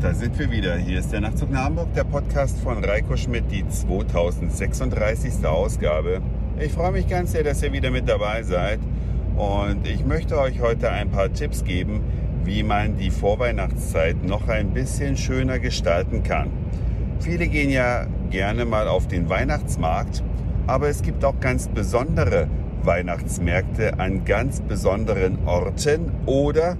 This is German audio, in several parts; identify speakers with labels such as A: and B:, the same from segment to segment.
A: da sind wir wieder. Hier ist der Nachtzug nach Hamburg, der Podcast von Reiko Schmidt, die 2036. Ausgabe. Ich freue mich ganz sehr, dass ihr wieder mit dabei seid. Und ich möchte euch heute ein paar Tipps geben, wie man die Vorweihnachtszeit noch ein bisschen schöner gestalten kann. Viele gehen ja gerne mal auf den Weihnachtsmarkt, aber es gibt auch ganz besondere Weihnachtsmärkte an ganz besonderen Orten oder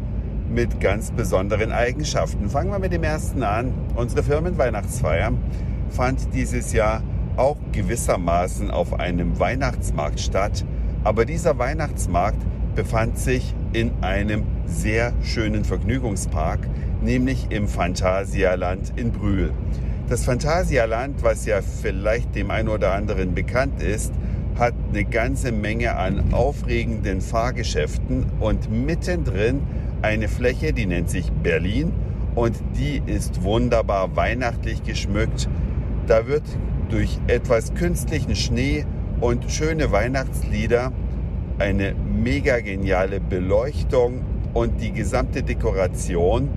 A: mit ganz besonderen Eigenschaften. Fangen wir mit dem ersten an. Unsere Firmenweihnachtsfeier fand dieses Jahr auch gewissermaßen auf einem Weihnachtsmarkt statt. Aber dieser Weihnachtsmarkt befand sich in einem sehr schönen Vergnügungspark, nämlich im Phantasialand in Brühl. Das Phantasialand, was ja vielleicht dem einen oder anderen bekannt ist, hat eine ganze Menge an aufregenden Fahrgeschäften und mittendrin eine Fläche, die nennt sich Berlin und die ist wunderbar weihnachtlich geschmückt. Da wird durch etwas künstlichen Schnee und schöne Weihnachtslieder eine mega geniale Beleuchtung und die gesamte Dekoration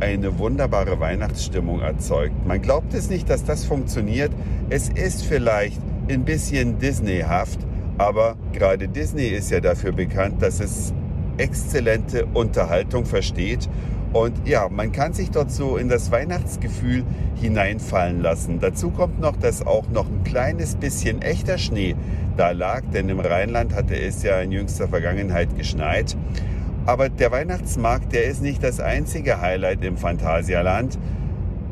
A: eine wunderbare Weihnachtsstimmung erzeugt. Man glaubt es nicht, dass das funktioniert. Es ist vielleicht ein bisschen Disneyhaft, aber gerade Disney ist ja dafür bekannt, dass es exzellente Unterhaltung versteht. Und ja, man kann sich dort so in das Weihnachtsgefühl hineinfallen lassen. Dazu kommt noch, dass auch noch ein kleines bisschen echter Schnee da lag, denn im Rheinland hatte es ja in jüngster Vergangenheit geschneit. Aber der Weihnachtsmarkt, der ist nicht das einzige Highlight im Phantasialand.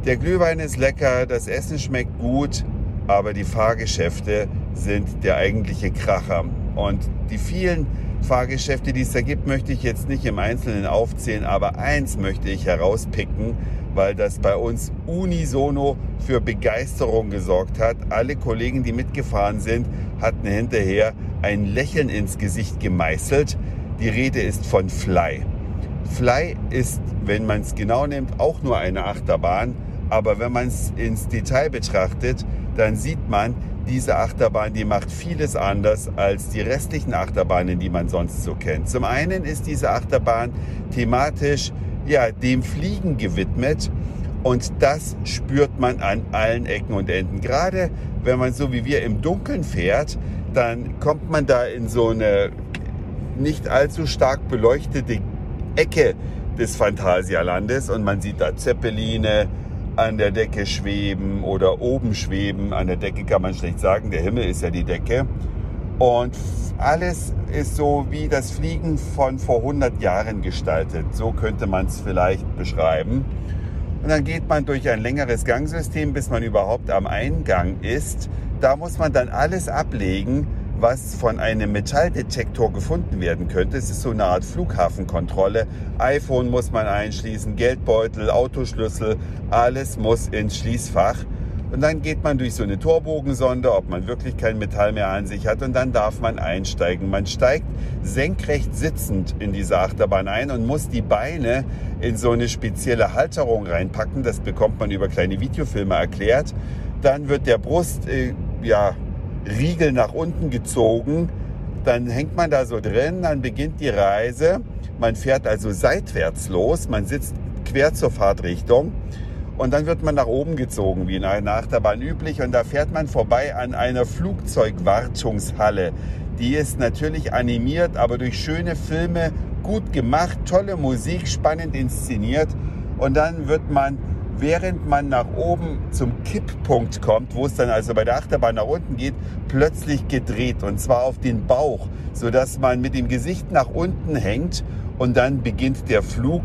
A: Der Glühwein ist lecker, das Essen schmeckt gut, aber die Fahrgeschäfte sind der eigentliche Kracher. Und die vielen Fahrgeschäfte, die es da gibt, möchte ich jetzt nicht im Einzelnen aufzählen, aber eins möchte ich herauspicken, weil das bei uns unisono für Begeisterung gesorgt hat. Alle Kollegen, die mitgefahren sind, hatten hinterher ein Lächeln ins Gesicht gemeißelt. Die Rede ist von Fly. Fly ist, wenn man es genau nimmt, auch nur eine Achterbahn, aber wenn man es ins Detail betrachtet, dann sieht man, diese Achterbahn, die macht vieles anders als die restlichen Achterbahnen, die man sonst so kennt. Zum einen ist diese Achterbahn thematisch ja, dem Fliegen gewidmet und das spürt man an allen Ecken und Enden. Gerade wenn man so wie wir im Dunkeln fährt, dann kommt man da in so eine nicht allzu stark beleuchtete Ecke des Phantasialandes und man sieht da Zeppeline, an der Decke schweben oder oben schweben. An der Decke kann man schlecht sagen, der Himmel ist ja die Decke. Und alles ist so wie das Fliegen von vor 100 Jahren gestaltet. So könnte man es vielleicht beschreiben. Und dann geht man durch ein längeres Gangsystem, bis man überhaupt am Eingang ist. Da muss man dann alles ablegen, was von einem Metalldetektor gefunden werden könnte. Es ist so eine Art Flughafenkontrolle. iPhone muss man einschließen, Geldbeutel, Autoschlüssel, alles muss ins Schließfach. Und dann geht man durch so eine Torbogensonde, ob man wirklich kein Metall mehr an sich hat. Und dann darf man einsteigen. Man steigt senkrecht sitzend in diese Achterbahn ein und muss die Beine in so eine spezielle Halterung reinpacken. Das bekommt man über kleine Videofilme erklärt. Dann wird der Brust, äh, ja, Riegel nach unten gezogen. Dann hängt man da so drin, dann beginnt die Reise. Man fährt also seitwärts los, man sitzt quer zur Fahrtrichtung und dann wird man nach oben gezogen, wie in einer Achterbahn üblich. Und da fährt man vorbei an einer Flugzeugwartungshalle. Die ist natürlich animiert, aber durch schöne Filme gut gemacht, tolle Musik, spannend inszeniert. Und dann wird man während man nach oben zum Kipppunkt kommt, wo es dann also bei der Achterbahn nach unten geht, plötzlich gedreht und zwar auf den Bauch, sodass man mit dem Gesicht nach unten hängt und dann beginnt der Flug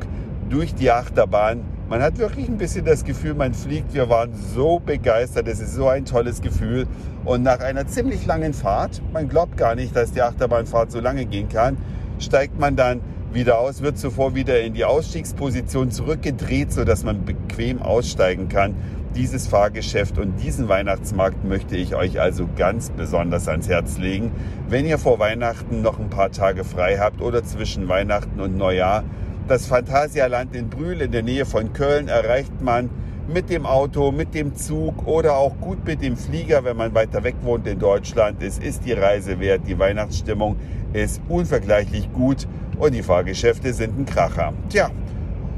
A: durch die Achterbahn. Man hat wirklich ein bisschen das Gefühl, man fliegt. Wir waren so begeistert. Es ist so ein tolles Gefühl. Und nach einer ziemlich langen Fahrt, man glaubt gar nicht, dass die Achterbahnfahrt so lange gehen kann, steigt man dann wieder aus, wird zuvor wieder in die Ausstiegsposition zurückgedreht, sodass man bequem aussteigen kann. Dieses Fahrgeschäft und diesen Weihnachtsmarkt möchte ich euch also ganz besonders ans Herz legen. Wenn ihr vor Weihnachten noch ein paar Tage frei habt oder zwischen Weihnachten und Neujahr, das Phantasialand in Brühl in der Nähe von Köln erreicht man mit dem Auto, mit dem Zug oder auch gut mit dem Flieger, wenn man weiter weg wohnt in Deutschland. Es ist die Reise wert. Die Weihnachtsstimmung ist unvergleichlich gut und die Fahrgeschäfte sind ein Kracher. Tja,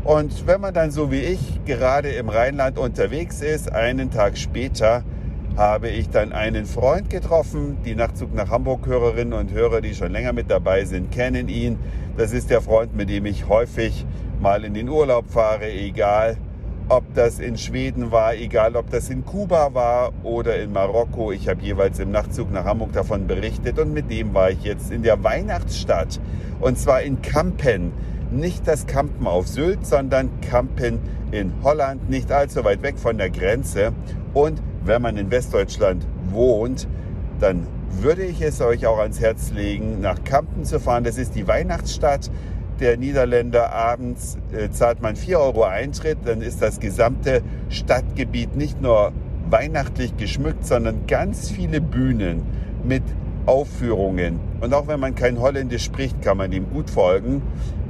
A: Und wenn man dann so wie ich gerade im Rheinland unterwegs ist, einen Tag später habe ich dann einen Freund getroffen. Die Nachtzug nach Hamburg Hörerinnen und Hörer, die schon länger mit dabei sind, kennen ihn. Das ist der Freund, mit dem ich häufig mal in den Urlaub fahre, egal ob das in Schweden war, egal ob das in Kuba war oder in Marokko. Ich habe jeweils im Nachtzug nach Hamburg davon berichtet und mit dem war ich jetzt in der Weihnachtsstadt und zwar in Kampen. Nicht das Kampen auf Sylt, sondern Kampen in Holland, nicht allzu weit weg von der Grenze. Und wenn man in Westdeutschland wohnt, dann würde ich es euch auch ans Herz legen, nach Kampen zu fahren. Das ist die Weihnachtsstadt der Niederländer. Abends äh, zahlt man 4 Euro Eintritt, dann ist das gesamte Stadtgebiet nicht nur weihnachtlich geschmückt, sondern ganz viele Bühnen mit Aufführungen. Und auch wenn man kein Holländisch spricht, kann man dem gut folgen.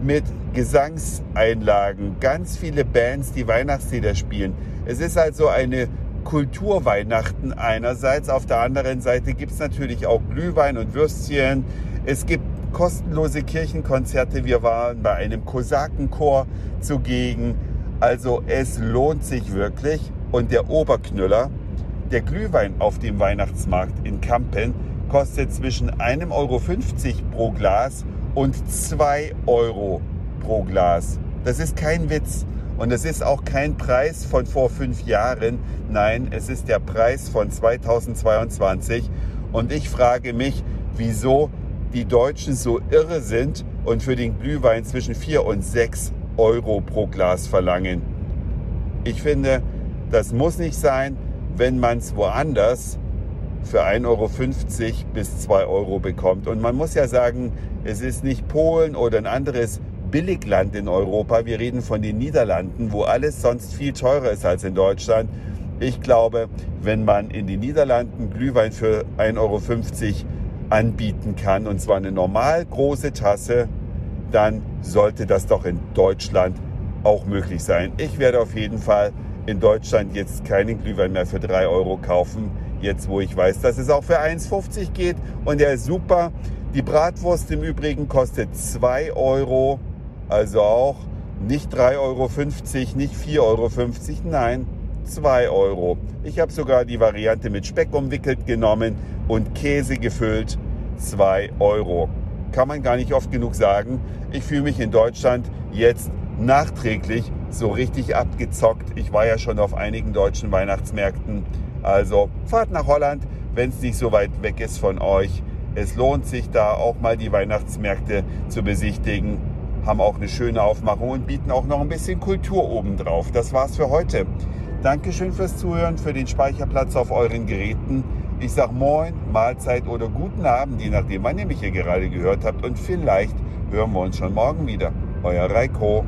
A: Mit Gesangseinlagen, ganz viele Bands, die Weihnachtslieder spielen. Es ist also eine Kulturweihnachten einerseits. Auf der anderen Seite gibt es natürlich auch Glühwein und Würstchen. Es gibt kostenlose Kirchenkonzerte. Wir waren bei einem Kosakenchor zugegen. Also es lohnt sich wirklich. Und der Oberknüller, der Glühwein auf dem Weihnachtsmarkt in Kampen, kostet zwischen 1,50 Euro pro Glas und 2 Euro pro Glas. Das ist kein Witz. Und es ist auch kein Preis von vor fünf Jahren. Nein, es ist der Preis von 2022. Und ich frage mich, wieso die Deutschen so irre sind und für den Glühwein zwischen 4 und 6 Euro pro Glas verlangen. Ich finde, das muss nicht sein, wenn man es woanders für 1,50 Euro bis 2 Euro bekommt. Und man muss ja sagen, es ist nicht Polen oder ein anderes Billigland in Europa. Wir reden von den Niederlanden, wo alles sonst viel teurer ist als in Deutschland. Ich glaube, wenn man in den Niederlanden Glühwein für 1,50 Euro anbieten kann, und zwar eine normal große Tasse, dann sollte das doch in Deutschland auch möglich sein. Ich werde auf jeden Fall in Deutschland jetzt keinen Glühwein mehr für 3 Euro kaufen, jetzt wo ich weiß, dass es auch für 1,50 geht und der ist super. Die Bratwurst im Übrigen kostet 2 Euro, also auch nicht 3,50 Euro, nicht 4,50 Euro, nein, 2 Euro. Ich habe sogar die Variante mit Speck umwickelt genommen und Käse gefüllt. 2 Euro. Kann man gar nicht oft genug sagen. Ich fühle mich in Deutschland jetzt nachträglich so richtig abgezockt. Ich war ja schon auf einigen deutschen Weihnachtsmärkten. Also fahrt nach Holland, wenn es nicht so weit weg ist von euch. Es lohnt sich da auch mal die Weihnachtsmärkte zu besichtigen. Haben auch eine schöne Aufmachung und bieten auch noch ein bisschen Kultur obendrauf. Das war's für heute. Dankeschön fürs Zuhören, für den Speicherplatz auf euren Geräten. Ich sage Moin, Mahlzeit oder guten Abend, je nachdem, wann ihr mich hier gerade gehört habt. Und vielleicht hören wir uns schon morgen wieder. Euer Reiko.